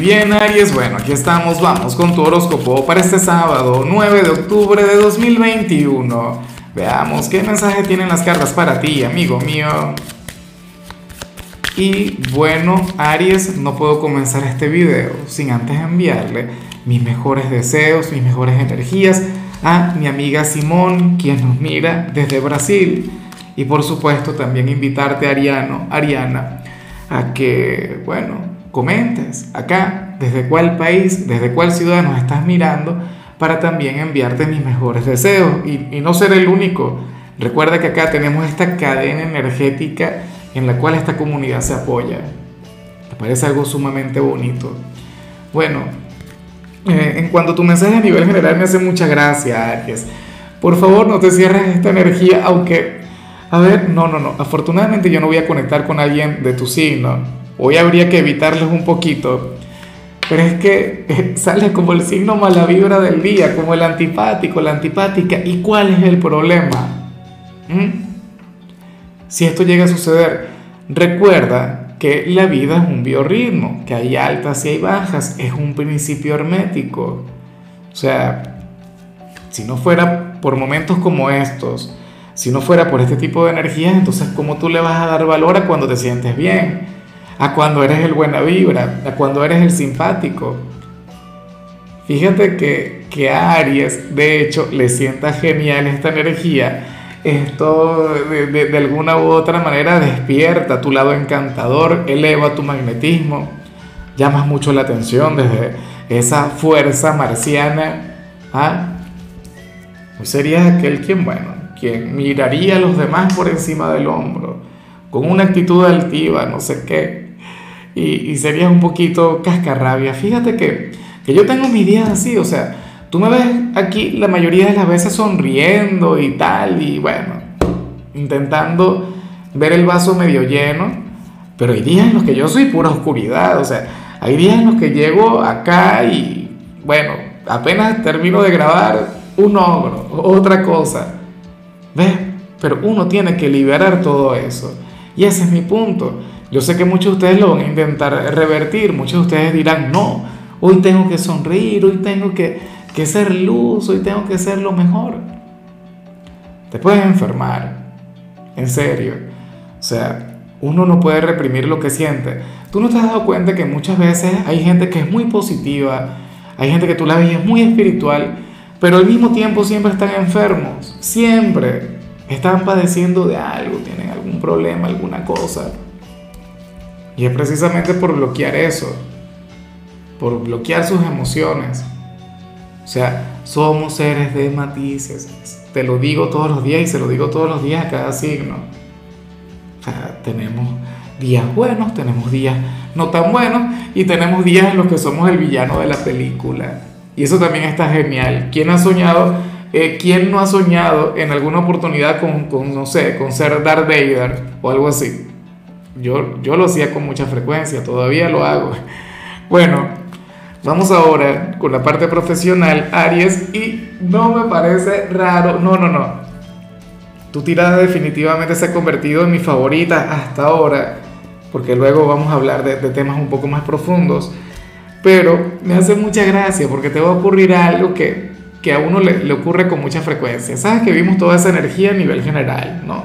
Bien, Aries, bueno, aquí estamos, vamos con tu horóscopo para este sábado, 9 de octubre de 2021. Veamos qué mensaje tienen las cartas para ti, amigo mío. Y bueno, Aries, no puedo comenzar este video sin antes enviarle mis mejores deseos, mis mejores energías a mi amiga Simón, quien nos mira desde Brasil. Y por supuesto también invitarte, Ariano, Ariana, a que, bueno, comentes acá desde cuál país, desde cuál ciudad nos estás mirando, para también enviarte mis mejores deseos y, no ser el único. Recuerda que acá tenemos esta cadena energética en la cual esta comunidad se apoya. Me parece algo sumamente bonito. Bueno, eh, en cuanto a tu mensaje a nivel general me hace mucha gracia, Aries. Por favor, no te cierres esta energía, aunque, a ver, no, no, no. Afortunadamente yo no voy a conectar con alguien de tu signo Hoy habría que evitarles un poquito. Pero es que eh, sale como el signo mala vibra del día, como el antipático, la antipática. ¿Y cuál es el problema? ¿Mm? Si esto llega a suceder, recuerda que la vida es un biorritmo, que hay altas y hay bajas, es un principio hermético. O sea, si no fuera por momentos como estos, si no fuera por este tipo de energías, entonces ¿cómo tú le vas a dar valor a cuando te sientes bien? A cuando eres el buena vibra, a cuando eres el simpático. Fíjate que, que a Aries, de hecho, le sienta genial esta energía. Esto de, de, alguna u otra manera despierta tu lado encantador, eleva tu magnetismo, llamas mucho la atención desde esa fuerza marciana. ¿ah? Pues serías aquel quien, bueno, quien miraría a los demás por encima del hombro, con una actitud altiva, no sé qué, y, serías un poquito cascarrabia. Fíjate que, que yo tengo mis días así, o sea, tú me ves aquí la mayoría de las veces sonriendo y tal, y bueno, intentando ver el vaso medio lleno, pero hay días en los que yo soy pura oscuridad, o sea, hay días en los que llego acá y, bueno, apenas termino de grabar un ogro, otra cosa, ¿ves? Pero uno tiene que liberar todo eso, y ese es mi punto. Yo sé que muchos de ustedes lo van a intentar revertir, muchos de ustedes dirán, no, hoy tengo que sonreír, hoy tengo que, que ser luz, hoy tengo que ser lo mejor. Te puedes enfermar, en serio. O sea, uno no puede reprimir lo que siente. Tú no te has dado cuenta que muchas veces hay gente que es muy positiva, hay gente que tú la ves muy espiritual, pero al mismo tiempo siempre están enfermos, siempre están padeciendo de algo, tienen algún problema, alguna cosa. Y es precisamente por bloquear eso, por bloquear sus emociones. O sea, somos seres de matices. Te lo digo todos los días y se lo digo todos los días a cada signo. Tenemos días buenos, tenemos días no tan buenos y tenemos días en los que somos el villano de la película. Y eso también está genial. ¿Quién ha soñado, eh, quién no ha soñado en alguna oportunidad con, con, no sé, con ser Darth Vader o algo así? Yo, yo lo hacía con mucha frecuencia, todavía lo hago. Bueno, vamos ahora con la parte profesional, Aries, y no me parece raro, no, no, no. Tu tirada definitivamente se ha convertido en mi favorita hasta ahora, porque luego vamos a hablar de, temas un poco más profundos. Pero me hace mucha gracia porque te va a ocurrir algo que, que a uno le, le ocurre con mucha frecuencia. Sabes que vimos toda esa energía a nivel general, ¿no?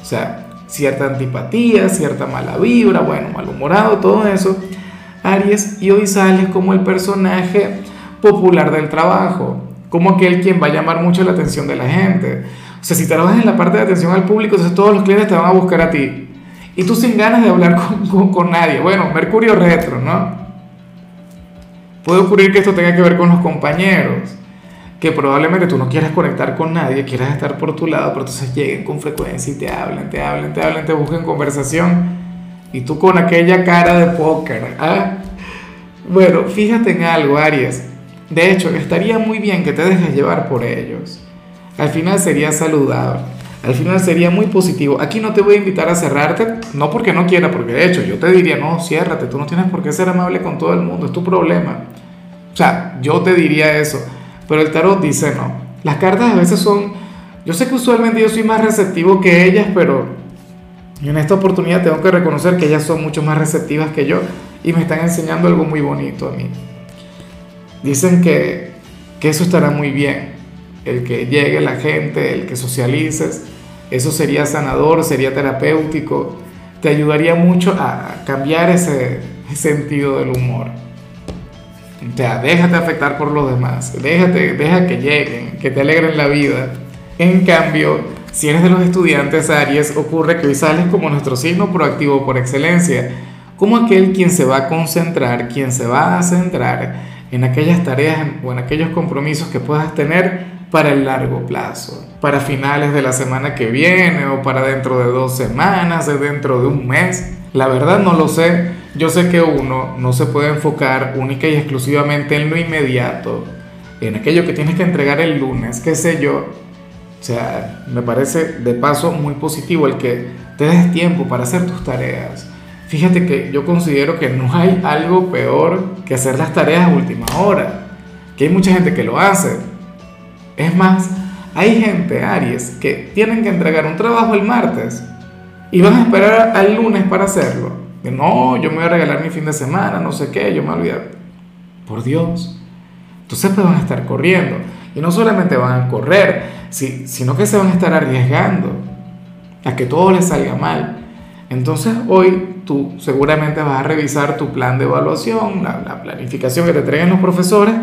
O sea, cierta antipatía, cierta mala vibra, bueno, malhumorado, todo eso, Aries, y hoy sales como el personaje popular del trabajo, como aquel quien va a llamar mucho la atención de la gente. O sea, si trabajas en la parte de atención al público, entonces todos los clientes te van a buscar a ti. Y tú sin ganas de hablar con, con nadie. Bueno, Mercurio retro, ¿no? Puede ocurrir que esto tenga que ver con los compañeros que probablemente tú no quieras conectar con nadie, quieras estar por tu lado, pero entonces lleguen con frecuencia y te hablen, te hablen, te hablen, te busquen conversación y tú con aquella cara de póker. ¿ah? Bueno, fíjate en algo, Aries. De hecho, estaría muy bien que te dejes llevar por ellos. Al final sería saludable. Al final sería muy positivo. Aquí no te voy a invitar a cerrarte, no porque no quiera, porque de hecho yo te diría, no, ciérrate, tú no tienes por qué ser amable con todo el mundo, es tu problema. O sea, yo te diría eso pero el tarot dice no. Las cartas a veces son, yo sé que usualmente yo soy más receptivo que ellas, pero en esta oportunidad tengo que reconocer que ellas son mucho más receptivas que yo y me están enseñando algo muy bonito a mí. Dicen que, que eso estará muy bien, el que llegue la gente, el que socialices, eso sería sanador, sería terapéutico, te ayudaría mucho a cambiar ese sentido del humor. O sea, déjate afectar por los demás, déjate, deja que lleguen, que te alegren la vida. En cambio, si eres de los estudiantes Aries, ocurre que hoy sales como nuestro signo proactivo por excelencia, como aquel quien se va a concentrar, quien se va a centrar en aquellas tareas o en aquellos compromisos que puedas tener para el largo plazo, para finales de la semana que viene o para dentro de dos semanas, dentro de un mes. La verdad no lo sé. Yo sé que uno no se puede enfocar única y exclusivamente en lo inmediato, en aquello que tienes que entregar el lunes, qué sé yo. O sea, me parece de paso muy positivo el que te des tiempo para hacer tus tareas. Fíjate que yo considero que no hay algo peor que hacer las tareas a última hora, que hay mucha gente que lo hace, es más, hay gente, Aries, que tienen que entregar un trabajo el martes y van a esperar al lunes para hacerlo. No, yo me voy a regalar mi fin de semana, no sé qué, yo me voy a Por Dios. Entonces pues van a estar corriendo. Y no solamente van a correr, sino que se van a estar arriesgando a que todo les salga mal. Entonces hoy tú seguramente vas a revisar tu plan de evaluación, la, la planificación que te traigan los profesores,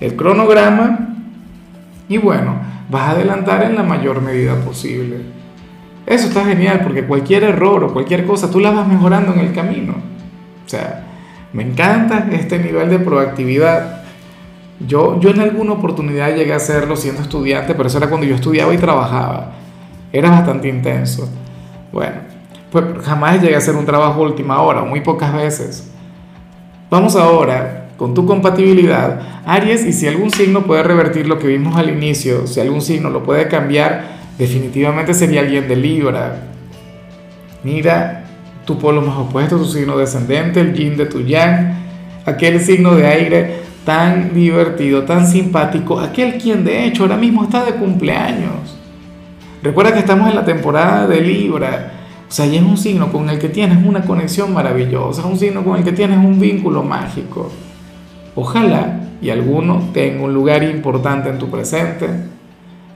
el cronograma y bueno, vas a adelantar en la mayor medida posible. Eso está genial porque cualquier error o cualquier cosa tú la vas mejorando en el camino. O sea, me encanta este nivel de proactividad. Yo, yo en alguna oportunidad llegué a hacerlo siendo estudiante, pero eso era cuando yo estudiaba y trabajaba. Era bastante intenso. Bueno, pues jamás llegué a hacer un trabajo última hora, muy pocas veces. Vamos ahora con tu compatibilidad, Aries, y si algún signo puede revertir lo que vimos al inicio, si algún signo lo puede cambiar, definitivamente sería alguien de Libra. Mira tu polo más opuesto, tu signo descendente, el yin de tu yang, aquel signo de aire tan divertido, tan simpático, aquel quien de hecho ahora mismo está de cumpleaños. Recuerda que estamos en la temporada de Libra. O sea, y es un signo con el que tienes una conexión maravillosa, es un signo con el que tienes un vínculo mágico. Ojalá y alguno tenga un lugar importante en tu presente,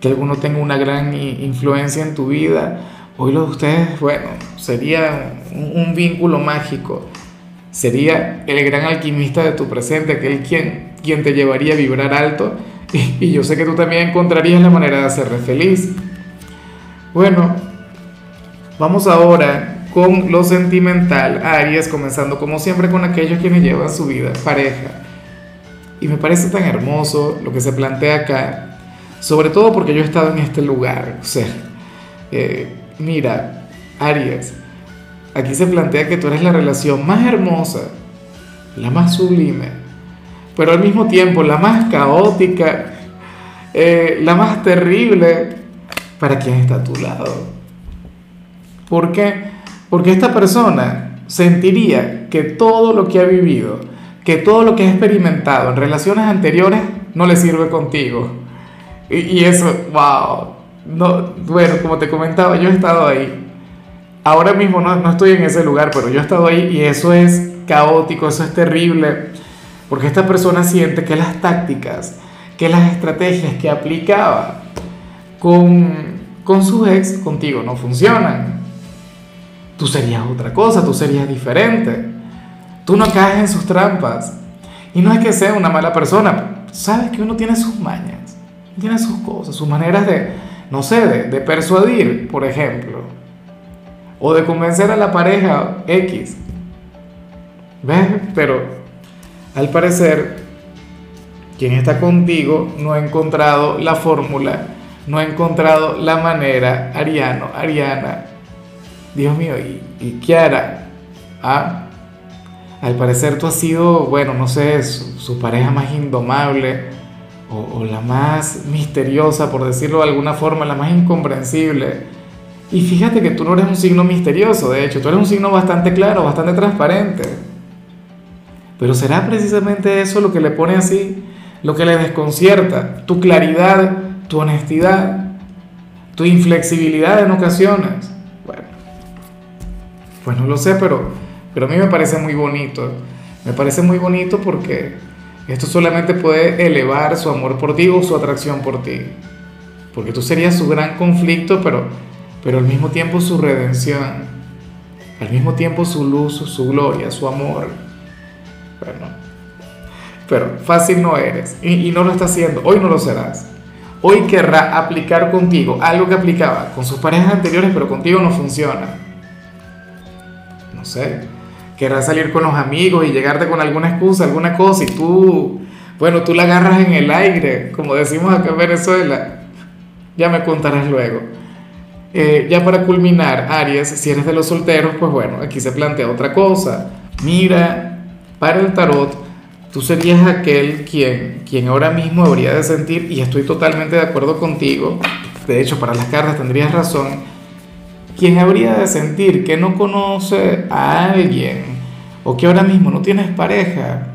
que alguno tenga una gran influencia en tu vida. Hoy lo de ustedes, bueno, sería un, vínculo mágico. Sería el gran alquimista de tu presente, aquel quien, quien te llevaría a vibrar alto. Y, y yo sé que tú también encontrarías la manera de hacerle feliz. Bueno, vamos ahora con lo sentimental. Aries, comenzando como siempre con aquellos quienes llevan su vida pareja. Y me parece tan hermoso lo que se plantea acá, sobre todo porque yo he estado en este lugar. O sea, eh, mira, Aries, aquí se plantea que tú eres la relación más hermosa, la más sublime, pero al mismo tiempo la más caótica, eh, la más terrible para quien está a tu lado. ¿Por qué? Porque esta persona sentiría que todo lo que ha vivido, que todo lo que has experimentado en relaciones anteriores no le sirve contigo. Y, eso, wow. No, bueno, como te comentaba, yo he estado ahí. Ahora mismo no, no estoy en ese lugar, pero yo he estado ahí y eso es caótico, eso es terrible. Porque esta persona siente que las tácticas, que las estrategias que aplicaba con, con su ex contigo no funcionan. Tú serías otra cosa, tú serías diferente. Tú no caes en sus trampas. Y no es que sea una mala persona. Sabes que uno tiene sus mañas, tiene sus cosas, sus maneras de, no sé, de, persuadir, por ejemplo. O de convencer a la pareja X. ¿Ves? Pero al parecer, quien está contigo no ha encontrado la fórmula, no ha encontrado la manera, Ariano, Ariana. Dios mío, ¿y, y hará? ¿Ah? al parecer tú has sido, bueno, no sé, su, pareja más indomable o, la más misteriosa, por decirlo de alguna forma, la más incomprensible. Y fíjate que tú no eres un signo misterioso, de hecho, tú eres un signo bastante claro, bastante transparente. Pero será precisamente eso lo que le pone así, lo que le desconcierta, tu claridad, tu honestidad, tu inflexibilidad en ocasiones. Bueno, pues no lo sé, pero pero a mí me parece muy bonito. Me parece muy bonito porque esto solamente puede elevar su amor por ti o su atracción por ti. Porque tú serías su gran conflicto, pero, pero al mismo tiempo su redención. Al mismo tiempo su luz, su gloria, su amor. Bueno, pero fácil no eres y, no lo está haciendo. Hoy no lo serás. Hoy querrá aplicar contigo algo que aplicaba con sus parejas anteriores, pero contigo no funciona. No sé querrás salir con los amigos y llegarte con alguna excusa, alguna cosa, y tú, bueno, tú la agarras en el aire, como decimos acá en Venezuela. Ya me contarás luego. Eh, ya para culminar, Aries, si eres de los solteros, pues bueno, aquí se plantea otra cosa. Mira, para el tarot, tú serías aquel quien, quien ahora mismo habría de sentir, y estoy totalmente de acuerdo contigo, de hecho para las cartas tendrías razón, quien habría de sentir que no conoce a alguien o que ahora mismo no tienes pareja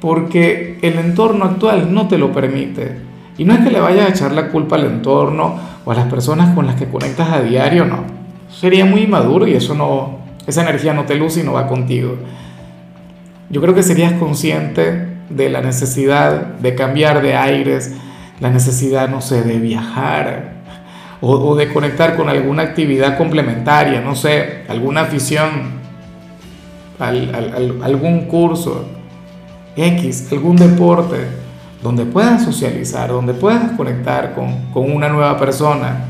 porque el entorno actual no te lo permite. Y no es que le vayas a echar la culpa al entorno o a las personas con las que conectas a diario, no. Sería muy inmaduro y eso no, esa energía no te luce y no va contigo. Yo creo que serías consciente de la necesidad de cambiar de aires, la necesidad, no sé, de viajar, o, de conectar con alguna actividad complementaria, no sé, alguna afición, algún curso, X, algún deporte, donde puedas socializar, donde puedas conectar con, una nueva persona.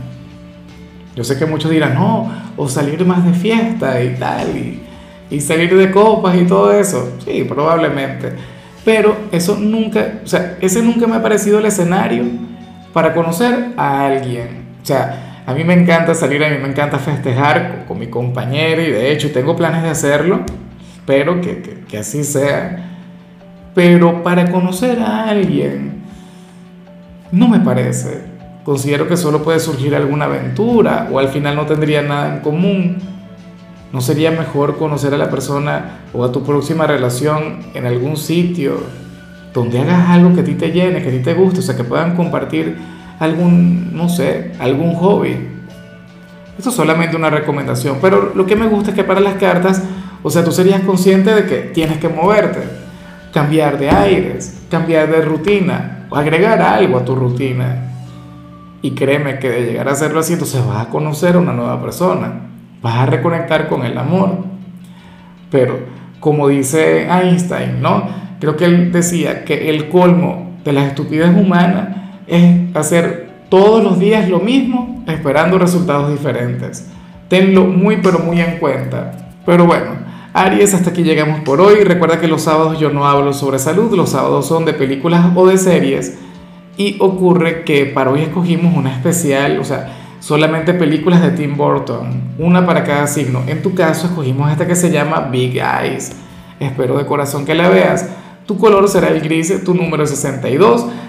Yo sé que muchos dirán, no, o salir más de fiesta y tal, y, y salir de copas y todo eso. Sí, probablemente. Pero eso nunca, o sea, ese nunca me ha parecido el escenario para conocer a alguien. O sea, a mí me encanta salir, a mí me encanta festejar con, mi compañero y de hecho tengo planes de hacerlo, espero que, que, así sea. Pero para conocer a alguien, no me parece. Considero que solo puede surgir alguna aventura o al final no tendría nada en común. ¿No sería mejor conocer a la persona o a tu próxima relación en algún sitio donde hagas algo que a ti te llene, que a ti te guste, o sea, que puedan compartir algún, no sé, algún hobby. Esto es solamente una recomendación, pero lo que me gusta es que para las cartas, o sea, tú serías consciente de que tienes que moverte, cambiar de aires, cambiar de rutina, o agregar algo a tu rutina. Y créeme que de llegar a hacerlo así, entonces vas a conocer a una nueva persona, vas a reconectar con el amor. Pero, como dice Einstein, ¿no? Creo que él decía que el colmo de las estupidez humanas es hacer todos los días lo mismo esperando resultados diferentes. Tenlo muy pero muy en cuenta. Pero bueno, Aries, hasta aquí llegamos por hoy. Recuerda que los sábados yo no hablo sobre salud, los sábados son de películas o de series. Y ocurre que para hoy escogimos una especial, o sea, solamente películas de Tim Burton, una para cada signo. En tu caso escogimos esta que se llama Big Eyes. Espero de corazón que la veas. Tu color será el gris, tu número 62.